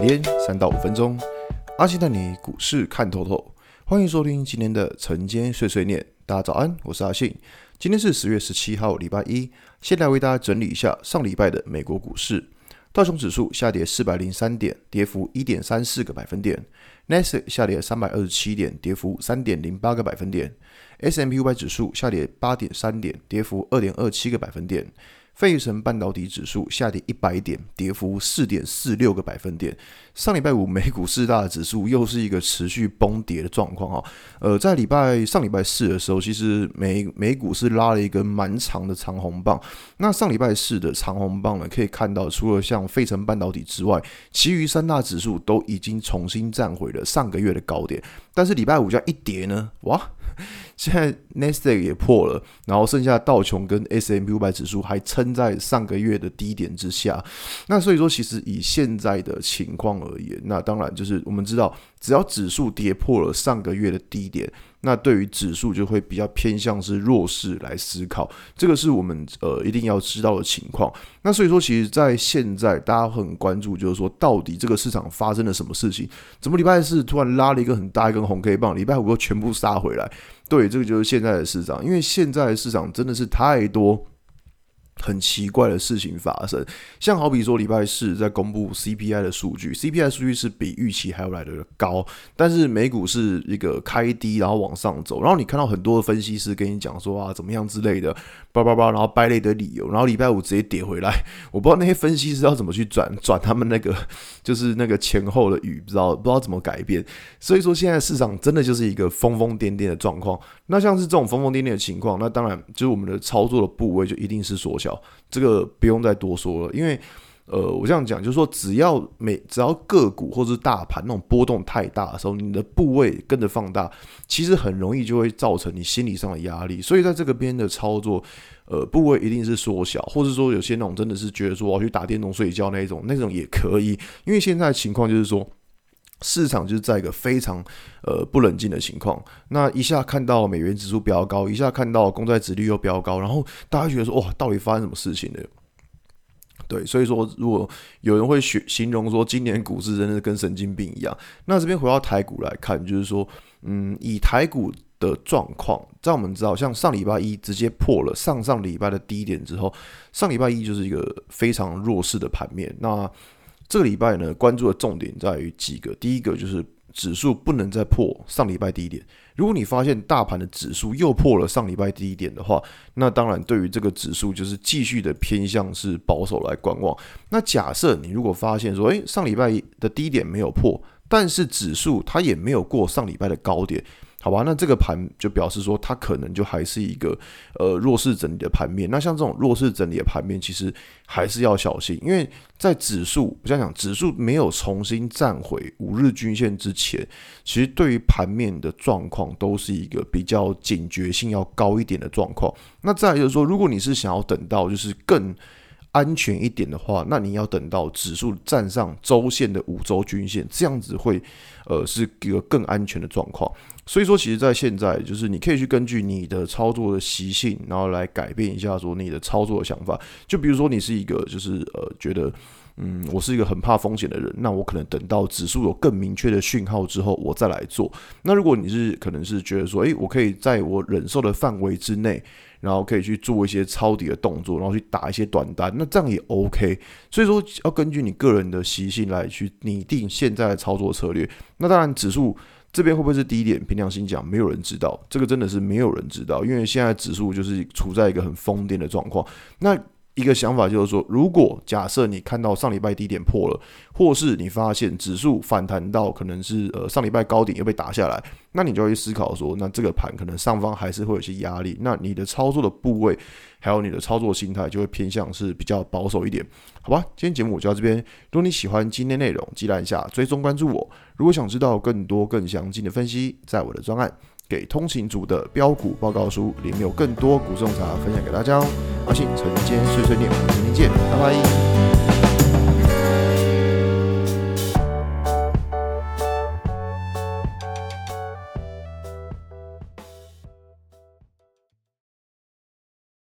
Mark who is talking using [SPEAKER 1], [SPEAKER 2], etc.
[SPEAKER 1] 每天三到五分钟，阿信带你股市看透透。欢迎收听今天的晨间碎碎念。大家早安，我是阿信。今天是十月十七号，礼拜一。先来为大家整理一下上礼拜的美国股市。道琼指数下跌四百零三点，跌幅一点三四个百分点。纳斯达克下跌三百二十七点，跌幅三点零八个百分点。S&P 五百指数下跌八点三点，跌幅二点二七个百分点。费城半导体指数下跌一百点，跌幅四点四六个百分点。上礼拜五美股四大指数又是一个持续崩跌的状况哈。呃，在礼拜上礼拜四的时候，其实美美股是拉了一根蛮长的长红棒。那上礼拜四的长红棒呢，可以看到除了像费城半导体之外，其余三大指数都已经重新站回了上个月的高点。但是礼拜五这样一跌呢，哇！现在 Nasdaq 也破了，然后剩下道琼跟 S&P 五百指数还撑在上个月的低点之下。那所以说，其实以现在的情况而言，那当然就是我们知道，只要指数跌破了上个月的低点。那对于指数就会比较偏向是弱势来思考，这个是我们呃一定要知道的情况。那所以说，其实，在现在大家很关注，就是说到底这个市场发生了什么事情？怎么礼拜四突然拉了一个很大一根红 K 棒，礼拜五又全部杀回来？对，这个就是现在的市场，因为现在的市场真的是太多。很奇怪的事情发生，像好比说礼拜四在公布 CPI 的数据，CPI 数据是比预期还要来的高，但是美股是一个开低然后往上走，然后你看到很多的分析师跟你讲说啊怎么样之类的，叭叭叭，然后掰了一堆理由，然后礼拜五直接跌回来，我不知道那些分析师要怎么去转转他们那个 就是那个前后的语，不知道不知道怎么改变，所以说现在市场真的就是一个疯疯癫癫的状况，那像是这种疯疯癫癫的情况，那当然就是我们的操作的部位就一定是缩小。这个不用再多说了，因为，呃，我这样讲就是说，只要每只要个股或是大盘那种波动太大的时候，你的部位跟着放大，其实很容易就会造成你心理上的压力。所以在这个边的操作，呃，部位一定是缩小，或者说有些那种真的是觉得说我要去打电动睡觉那一种，那种也可以。因为现在情况就是说。市场就是在一个非常呃不冷静的情况，那一下看到美元指数飙高，一下看到公债殖率又飙高，然后大家觉得说哇，到底发生什么事情了？对，所以说如果有人会学形容说今年股市真的是跟神经病一样，那这边回到台股来看，就是说，嗯，以台股的状况，在我们知道，像上礼拜一直接破了上上礼拜的低点之后，上礼拜一就是一个非常弱势的盘面，那。这个礼拜呢，关注的重点在于几个。第一个就是指数不能再破上礼拜低点。如果你发现大盘的指数又破了上礼拜低点的话，那当然对于这个指数就是继续的偏向是保守来观望。那假设你如果发现说，诶，上礼拜的低点没有破，但是指数它也没有过上礼拜的高点。好吧，那这个盘就表示说，它可能就还是一个呃弱势整理的盘面。那像这种弱势整理的盘面，其实还是要小心，因为在指数，我想讲指数没有重新站回五日均线之前，其实对于盘面的状况都是一个比较警觉性要高一点的状况。那再就是说，如果你是想要等到就是更安全一点的话，那你要等到指数站上周线的五周均线，这样子会，呃，是一个更安全的状况。所以说，其实，在现在，就是你可以去根据你的操作的习性，然后来改变一下说你的操作的想法。就比如说，你是一个就是呃，觉得。嗯，我是一个很怕风险的人，那我可能等到指数有更明确的讯号之后，我再来做。那如果你是可能是觉得说，诶，我可以在我忍受的范围之内，然后可以去做一些抄底的动作，然后去打一些短单，那这样也 OK。所以说，要根据你个人的习性来去拟定现在的操作策略。那当然，指数这边会不会是低点？凭良心讲，没有人知道，这个真的是没有人知道，因为现在指数就是处在一个很疯癫的状况。那一个想法就是说，如果假设你看到上礼拜低点破了，或是你发现指数反弹到可能是呃上礼拜高点又被打下来，那你就会思考说，那这个盘可能上方还是会有些压力，那你的操作的部位还有你的操作心态就会偏向是比较保守一点，好吧？今天节目我就到这边，如果你喜欢今天内容，记得按下追踪关注我。如果想知道更多更详尽的分析，在我的专案。给通勤族的标股报告书里面有更多股种茶分享给大家哦。阿信晨间碎碎念，我们明天见，拜拜。